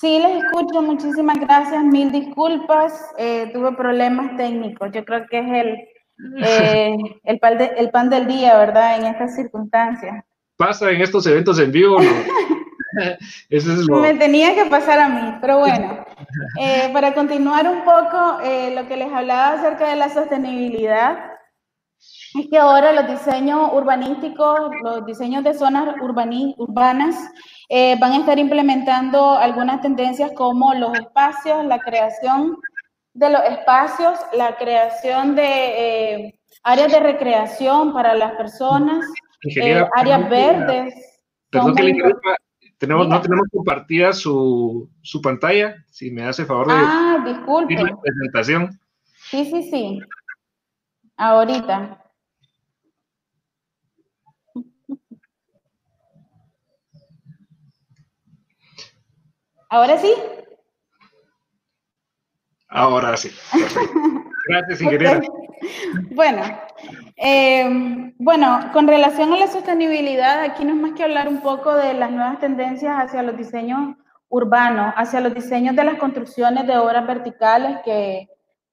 Sí, les escucho. Muchísimas gracias. Mil disculpas. Eh, tuve problemas técnicos. Yo creo que es el, eh, el, pan el, pan del día, ¿verdad? En estas circunstancias. Pasa en estos eventos en vivo. ¿no? Eso es lo... Me tenía que pasar a mí, pero bueno. Eh, para continuar un poco, lo que les hablaba acerca de la sostenibilidad, Es que ahora los diseños urbanísticos, los diseños de zonas urbanas eh, van a estar implementando algunas tendencias como los espacios, la creación de los espacios, la creación de eh, áreas de recreación para las personas, eh, áreas verdes. Perdón que le tenemos, no tenemos compartida su, su, pantalla, si me hace favor de ah, disculpe. la presentación. Sí, sí, sí. Ahorita. ¿Ahora sí? Ahora sí. Gracias, ingeniera. Bueno, eh, bueno, con relación a la sostenibilidad, aquí no es más que hablar un poco de las nuevas tendencias hacia los diseños urbanos, hacia los diseños de las construcciones de obras verticales que,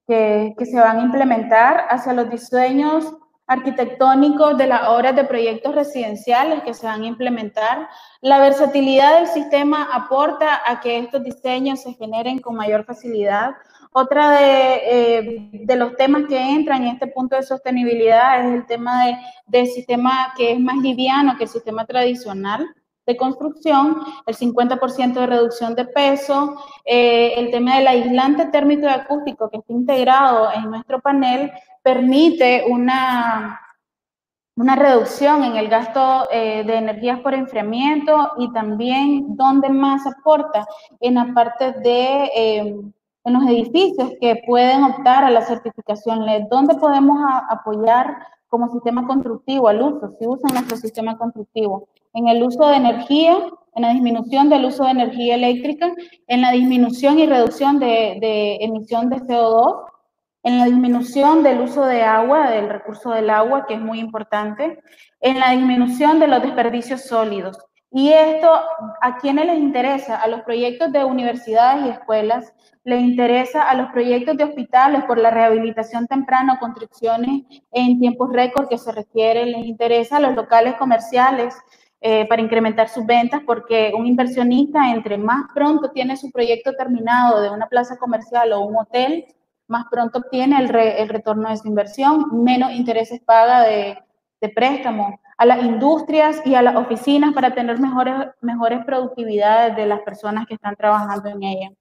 que, que se van a implementar, hacia los diseños arquitectónicos de las obras de proyectos residenciales que se van a implementar. La versatilidad del sistema aporta a que estos diseños se generen con mayor facilidad. Otra de, eh, los temas que entran en este punto de sostenibilidad es el tema de, del sistema que es más liviano que el sistema tradicional de construcción, el 50% de reducción de peso, eh, el tema del aislante térmico y acústico que está integrado en nuestro panel permite una, una reducción en el gasto eh, de energías por enfriamiento y también donde más aporta en la parte de eh, en los edificios que pueden optar a la certificación LED, donde podemos apoyar como sistema constructivo al uso, si usan nuestro sistema constructivo, en el uso de energía, en la disminución del uso de energía eléctrica, en la disminución y reducción de, de emisión de CO2, en la disminución del uso de agua, del recurso del agua, que es muy importante, en la disminución de los desperdicios sólidos. Y esto, ¿a quiénes les interesa? A los proyectos de universidades y escuelas, les interesa a los proyectos de hospitales por la rehabilitación temprana o construcciones en tiempos récord que se requieren, les interesa a los locales comerciales eh, para incrementar sus ventas, porque un inversionista entre más pronto tiene su proyecto terminado de una plaza comercial o un hotel, más pronto obtiene el, el retorno de su inversión, menos intereses paga de, de préstamo a las industrias y a las oficinas para tener mejores, mejores productividades de las personas que están trabajando en ella.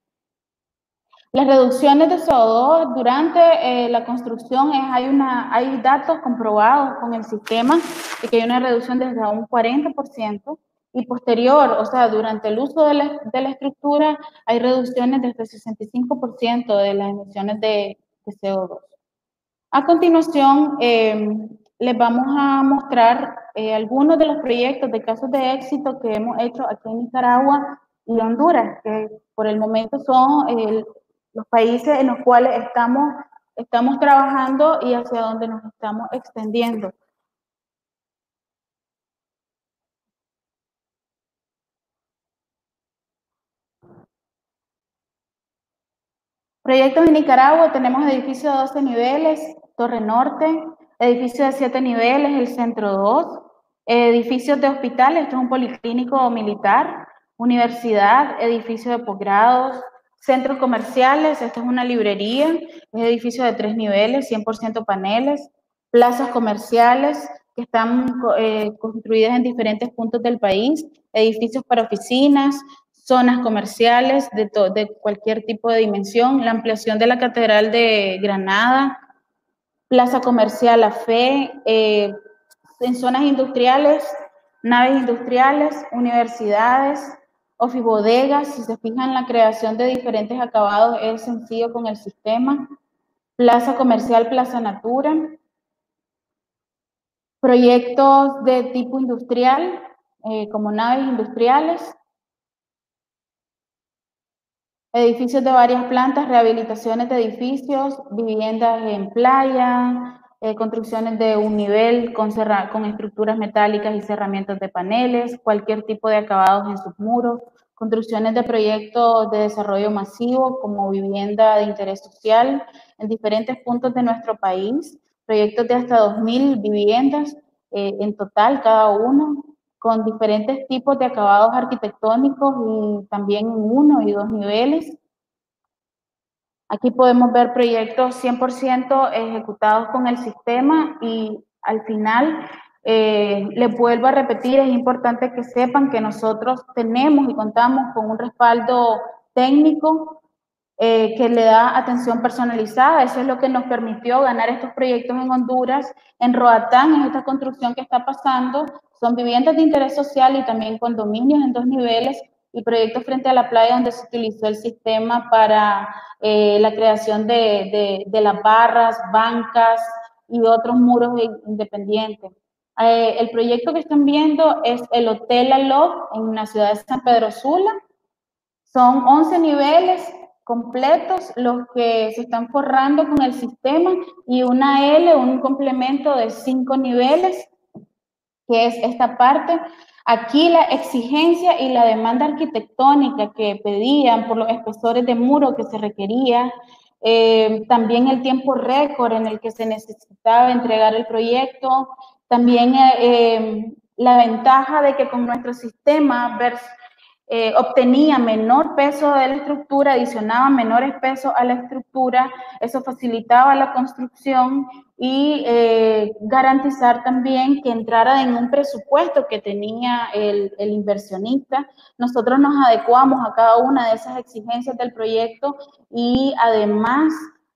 Las reducciones de CO2 durante eh, la construcción es, hay, una, hay datos comprobados con el sistema de que hay una reducción desde un 40% y posterior, o sea, durante el uso de la, de la estructura hay reducciones desde el 65% de las emisiones de, de, CO2. A continuación, eh, les vamos a mostrar eh, algunos de los proyectos de casos de éxito que hemos hecho aquí en Nicaragua y Honduras, que por el momento son los países en los cuales estamos, estamos trabajando y hacia donde nos estamos extendiendo. Proyectos en Nicaragua, tenemos edificios de 12 niveles, Torre Norte, edificio de 7 niveles, el Centro 2, edificios de hospitales, esto es un policlínico militar, universidad, edificio de posgrados, centros comerciales, esto es una librería, es edificio de tres niveles, 100% paneles, plazas comerciales que están eh, construidas en diferentes puntos del país, edificios para oficinas, zonas comerciales de, de cualquier tipo de dimensión, la ampliación de la Catedral de Granada, Plaza Comercial La Fe, eh, en zonas industriales, naves industriales, universidades, ofibodegas, si se fijan la creación de diferentes acabados es sencillo con el sistema, plaza comercial, plaza natura, proyectos de tipo industrial, eh, como naves industriales, edificios de varias plantas, rehabilitaciones de edificios, viviendas en playa, eh, construcciones de un nivel con, con estructuras metálicas y cerramientos de paneles, cualquier tipo de acabados en sus muros, construcciones de proyectos de desarrollo masivo como vivienda de interés social en diferentes puntos de nuestro país, proyectos de hasta 2.000 viviendas eh, en total cada uno, con diferentes tipos de acabados arquitectónicos y también en uno y dos niveles. Aquí podemos ver proyectos 100% ejecutados con el sistema y Al final, eh, les vuelvo a repetir, es importante que sepan que nosotros tenemos y contamos con un respaldo técnico eh, que le da atención personalizada. Eso es lo que nos permitió ganar estos proyectos en Honduras. En Roatán, en esta construcción que está pasando, son viviendas de interés social y también condominios en dos niveles y proyectos frente a la playa donde se utilizó el sistema para eh, la creación de, de, las barras, bancas y otros muros independientes. Eh, el proyecto que están viendo es el Hotel Aló en la ciudad de San Pedro Sula. Son 11 niveles completos los que se están forrando con el sistema y una L, un complemento de 5 niveles, que es esta parte. Aquí la exigencia y la demanda arquitectónica que pedían por los espesores de muro que se requería, eh, también el tiempo récord en el que se necesitaba entregar el proyecto, también eh, eh, la ventaja de que con nuestro sistema eh, obtenía menor peso de la estructura, adicionaba menores pesos a la estructura, eso facilitaba la construcción y garantizar también que entrara en un presupuesto que tenía el, inversionista. Nosotros nos adecuamos a cada una de esas exigencias del proyecto y además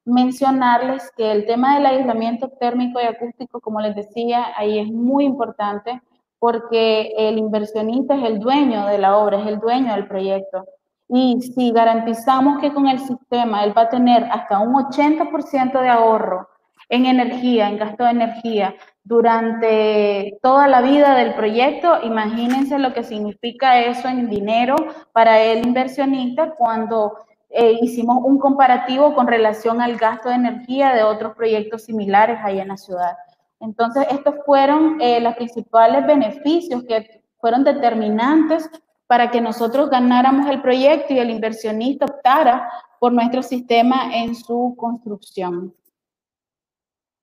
mencionarles que el tema del aislamiento térmico y acústico, como les decía, ahí es muy importante porque el inversionista es el dueño de la obra, es el dueño del proyecto. Y si garantizamos que con el sistema él va a tener hasta un 80% de ahorro en energía, en gasto de energía, durante toda la vida del proyecto, imagínense lo que significa eso en dinero para el inversionista cuando eh, hicimos un comparativo con relación al gasto de energía de otros proyectos similares ahí en la ciudad. Entonces, estos fueron eh, los principales beneficios que fueron determinantes para que nosotros ganáramos el proyecto y el inversionista optara por nuestro sistema en su construcción.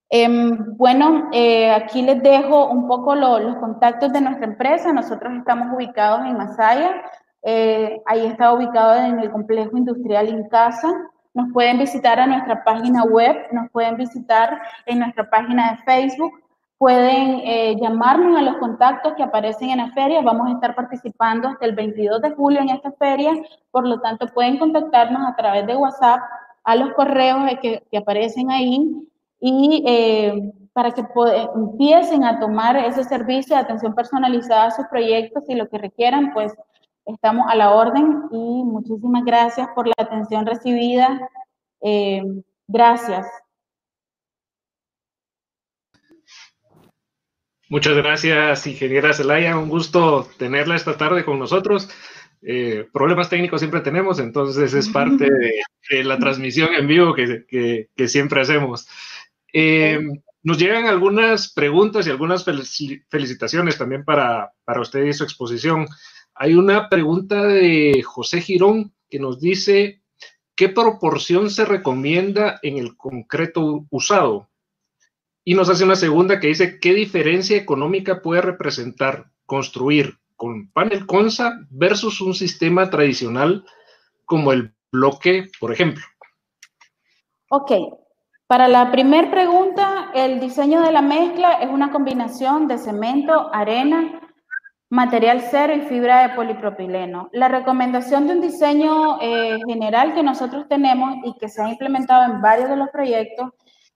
Em, bueno, eh, aquí les dejo un poco los contactos de nuestra empresa. Nosotros estamos ubicados en Masaya, eh, ahí está ubicado en el complejo industrial Incasa. Nos pueden visitar a nuestra página web, nos pueden visitar en nuestra página de Facebook, pueden eh, llamarnos a los contactos que aparecen en la feria. Vamos a estar participando hasta el 22 de julio en esta feria, por lo tanto pueden contactarnos a través de WhatsApp a los correos que, que aparecen ahí y eh, para que empiecen a tomar ese servicio de atención personalizada a sus proyectos y lo que requieran, pues estamos a la orden y muchísimas gracias por la atención recibida. Eh, gracias. Muchas gracias, ingeniera Zelaya. Un gusto tenerla esta tarde con nosotros. Eh, problemas técnicos siempre tenemos, entonces es parte de, la transmisión en vivo que, siempre hacemos. Eh, nos llegan algunas preguntas y algunas felicitaciones también para, para usted y su exposición. Hay una pregunta de José Girón que nos dice, ¿qué proporción se recomienda en el concreto usado? Y nos hace una segunda que dice, ¿qué diferencia económica puede representar construir con panel CONSA versus un sistema tradicional como el bloque, por ejemplo? Ok, para la primera pregunta, el diseño de la mezcla es una combinación de cemento, arena, material cero y fibra de polipropileno. La recomendación de un diseño eh, general que nosotros tenemos y que se ha implementado en varios de los proyectos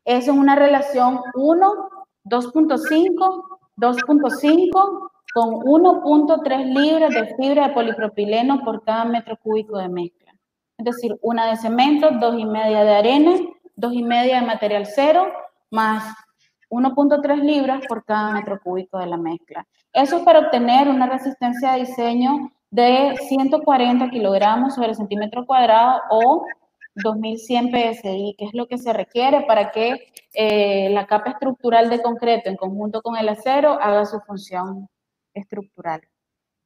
es una relación 1, 2.5, 2.5 con 1.3 libras de fibra de polipropileno por cada metro cúbico de mezcla. Es decir, una de cemento, dos y media de arena, dos y media de material cero, más 1.3 libras por cada metro cúbico de la mezcla. Eso es para obtener una resistencia de diseño de 140 kilogramos sobre centímetro cuadrado o 2100 PSI, que es lo que se requiere para que eh, la capa estructural de concreto en conjunto con el acero haga su función estructural.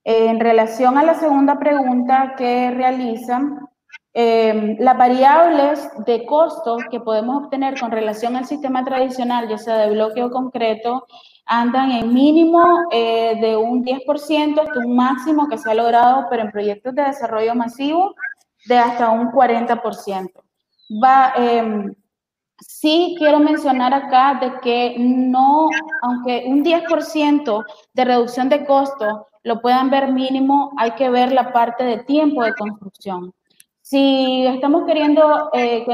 En relación a la segunda pregunta que realizan, eh, las variables de costo que podemos obtener con relación al sistema tradicional, ya sea de bloque o concreto, andan en mínimo eh, de un 10% hasta un máximo que se ha logrado, pero en proyectos de desarrollo masivo, de hasta un 40%. Va, em, Sí quiero mencionar acá de que no, aunque un 10% de reducción de costo lo puedan ver mínimo, hay que ver la parte de tiempo de construcción. Si estamos queriendo eh,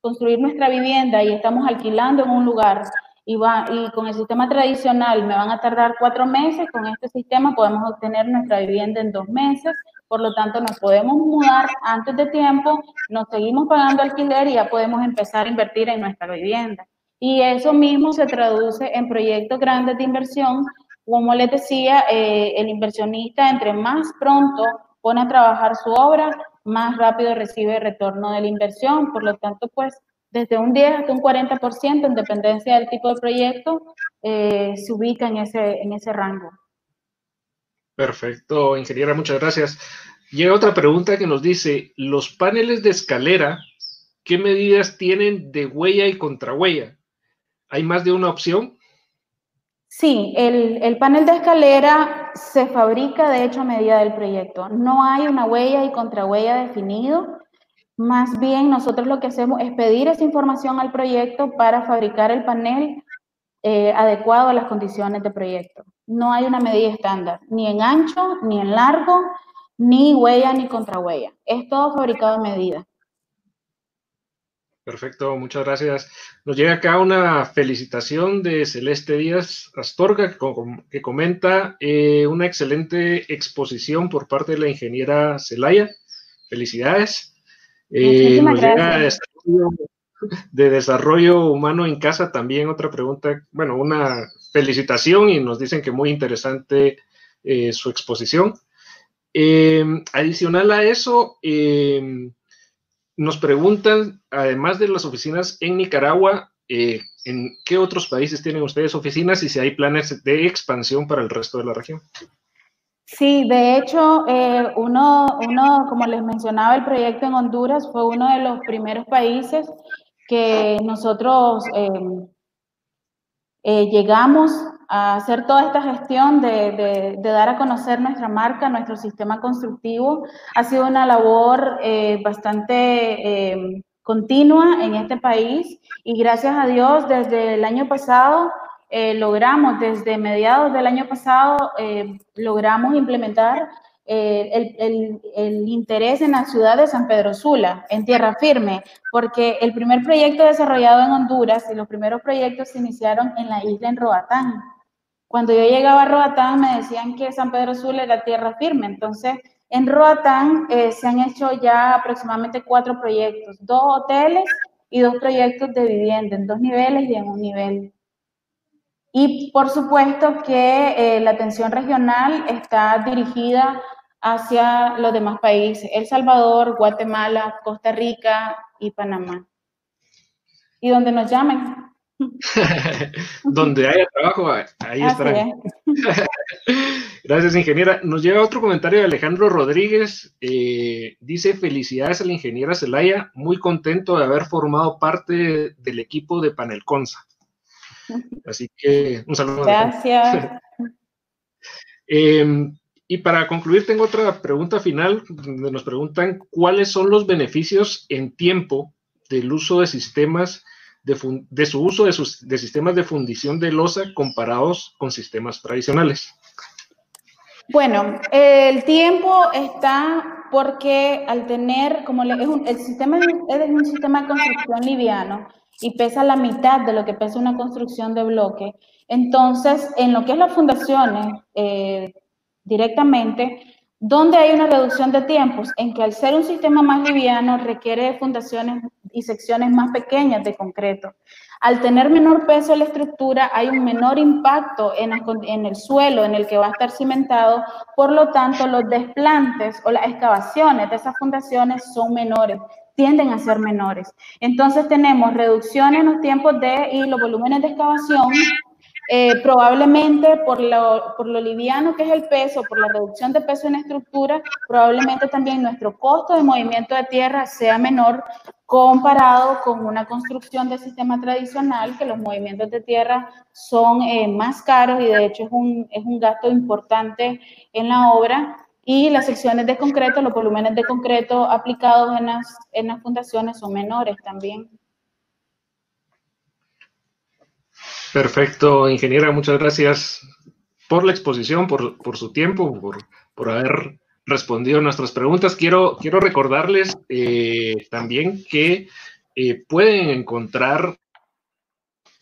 construir nuestra vivienda y estamos alquilando en un lugar y, va, y con el sistema tradicional me van a tardar cuatro meses, con este sistema podemos obtener nuestra vivienda en dos meses, por lo tanto nos podemos mudar antes de tiempo, nos seguimos pagando alquiler y ya podemos empezar a invertir en nuestra vivienda. Y eso mismo se traduce en proyectos grandes de inversión. Como les decía, eh, el inversionista entre más pronto pone a trabajar su obra, más rápido recibe retorno de la inversión. Por lo tanto, pues desde un 10 hasta un 40% en dependencia del tipo de proyecto, eh, se ubica en ese, en ese rango. Perfecto, ingeniera, muchas gracias. Llega otra pregunta que nos dice, los paneles de escalera, ¿qué medidas tienen de huella y contrahuella? ¿Hay más de una opción? Sí, el, el, panel de escalera se fabrica de hecho a medida del proyecto. No hay una huella y contrahuella definido. Más bien nosotros lo que hacemos es pedir esa información al proyecto para fabricar el panel eh, adecuado a las condiciones de proyecto. No hay una medida estándar, ni en ancho, ni en largo, ni huella, ni contrahuella. Es todo fabricado a medida. Perfecto, muchas gracias. Nos llega acá una felicitación de Celeste Díaz Astorga que, comenta eh, una excelente exposición por parte de la ingeniera Celaya. Felicidades. Eh, nos. Llega de desarrollo humano en casa también otra pregunta, bueno, una felicitación y nos dicen que muy interesante eh, su exposición. adicional a eso, nos preguntan, además de las oficinas en Nicaragua, eh, ¿en qué otros países tienen ustedes oficinas y si hay planes de expansión para el resto de la región? Sí, de hecho, eh, uno, uno, como les mencionaba, el proyecto en Honduras fue uno de los primeros países que nosotros eh, llegamos a hacer toda esta gestión de, dar a conocer nuestra marca, nuestro sistema constructivo. Ha sido una labor eh, bastante eh, continua en este país y gracias a Dios desde el año pasado eh, logramos, desde mediados del año pasado, logramos implementar el, el, interés en la ciudad de San Pedro Sula, en tierra firme, porque el primer proyecto desarrollado en Honduras y los primeros proyectos se iniciaron en la isla en Roatán. Cuando yo llegaba a Roatán me decían que San Pedro Sula era tierra firme, entonces en Roatán eh, se han hecho ya aproximadamente cuatro proyectos, dos hoteles y dos proyectos de vivienda en dos niveles y en un nivel. Y por supuesto que eh, la atención regional está dirigida hacia los demás países, El Salvador, Guatemala, Costa Rica y Panamá. Y donde nos llamen. Donde haya trabajo, ahí estarán. Gracias, ingeniera. Nos llega otro comentario de Alejandro Rodríguez. Eh, dice: Felicidades a la ingeniera Celaya, muy contento de haber formado parte del equipo de Panelconza. Así que un saludo. Gracias. Em, y para concluir, tengo otra pregunta final, donde nos preguntan cuáles son los beneficios en tiempo del uso de sistemas de, su uso de, sus, de sistemas de fundición de losa comparados con sistemas tradicionales? Bueno, el tiempo está porque al tener, como le, es un, el sistema es un sistema de construcción liviano y pesa la mitad de lo que pesa una construcción de bloque, entonces en lo que es las fundaciones eh, directamente, ¿dónde hay una reducción de tiempos? En que al ser un sistema más liviano requiere fundaciones y secciones más pequeñas de concreto. Al tener menor peso la estructura, hay un menor impacto en, en el suelo en el que va a estar cimentado, por lo tanto, los desplantes o las excavaciones de esas fundaciones son menores, tienden a ser menores. Entonces tenemos reducciones en los tiempos de y los volúmenes de excavación eh, probablemente por lo, por lo liviano que es el peso, por la reducción de peso en estructura, probablemente también nuestro costo de movimiento de tierra sea menor comparado con una construcción de sistema tradicional, que los movimientos de tierra son eh, más caros y de hecho es un, es un gasto importante en la obra. Y las secciones de concreto, los volúmenes de concreto aplicados en las, en las fundaciones son menores también. Perfecto, ingeniera, muchas gracias por la exposición, por, por su tiempo, por, por, haber respondido a nuestras preguntas. Quiero, quiero recordarles eh, también que eh, pueden encontrar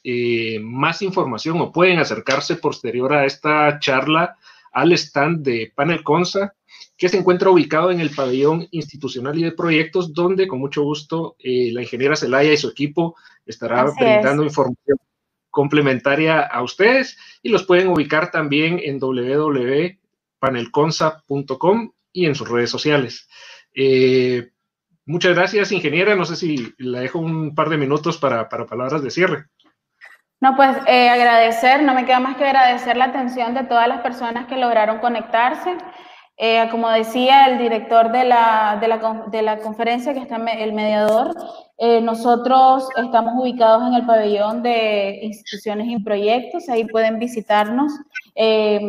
eh, más información o pueden acercarse posterior a esta charla al stand de Panel Consa, que se encuentra ubicado en el pabellón institucional y de proyectos, donde con mucho gusto la ingeniera Celaya y su equipo estará brindando información complementaria a ustedes y los pueden ubicar también en www.panelconsa.com y en sus redes sociales. Eh, muchas gracias, ingeniera. No sé si le dejo un par de minutos para, palabras de cierre. No, pues eh, agradecer, no me queda más que agradecer la atención de todas las personas que lograron conectarse. Eh, como decía el director de la, de la, de la conferencia, que está el mediador, eh, nosotros estamos ubicados en el pabellón de instituciones y proyectos, ahí pueden visitarnos. Eh,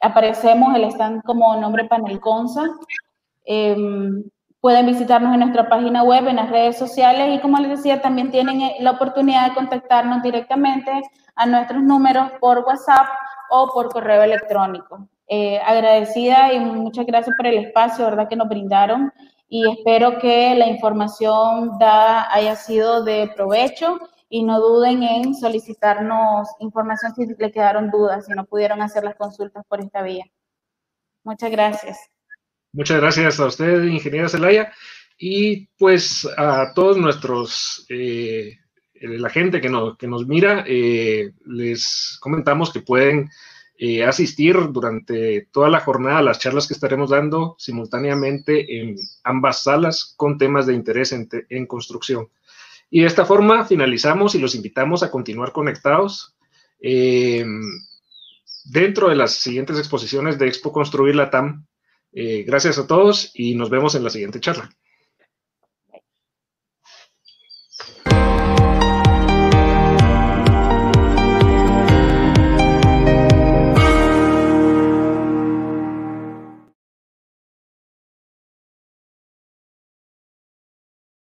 aparecemos, el stand como nombre Panel Consa. pueden visitarnos en nuestra página web, en las redes sociales y como les decía, también tienen la oportunidad de contactarnos directamente a nuestros números por WhatsApp o por correo electrónico. Eh, agradecida y muchas gracias por el espacio, ¿verdad? Que nos brindaron y espero que la información da, haya sido de provecho y no duden en solicitarnos información si le quedaron dudas, si no pudieron hacer las consultas por esta vía. Muchas gracias. Muchas gracias a usted, ingeniera Zelaya, y pues a todos nuestros, eh, la gente que nos, que nos mira, eh, les comentamos que pueden eh, asistir durante toda la jornada a las charlas que estaremos dando simultáneamente en ambas salas con temas de interés en, construcción. Y de esta forma finalizamos y los invitamos a continuar conectados eh, dentro de las siguientes exposiciones de Expo Construir la TAM. Eh, gracias a todos y nos vemos en la siguiente charla.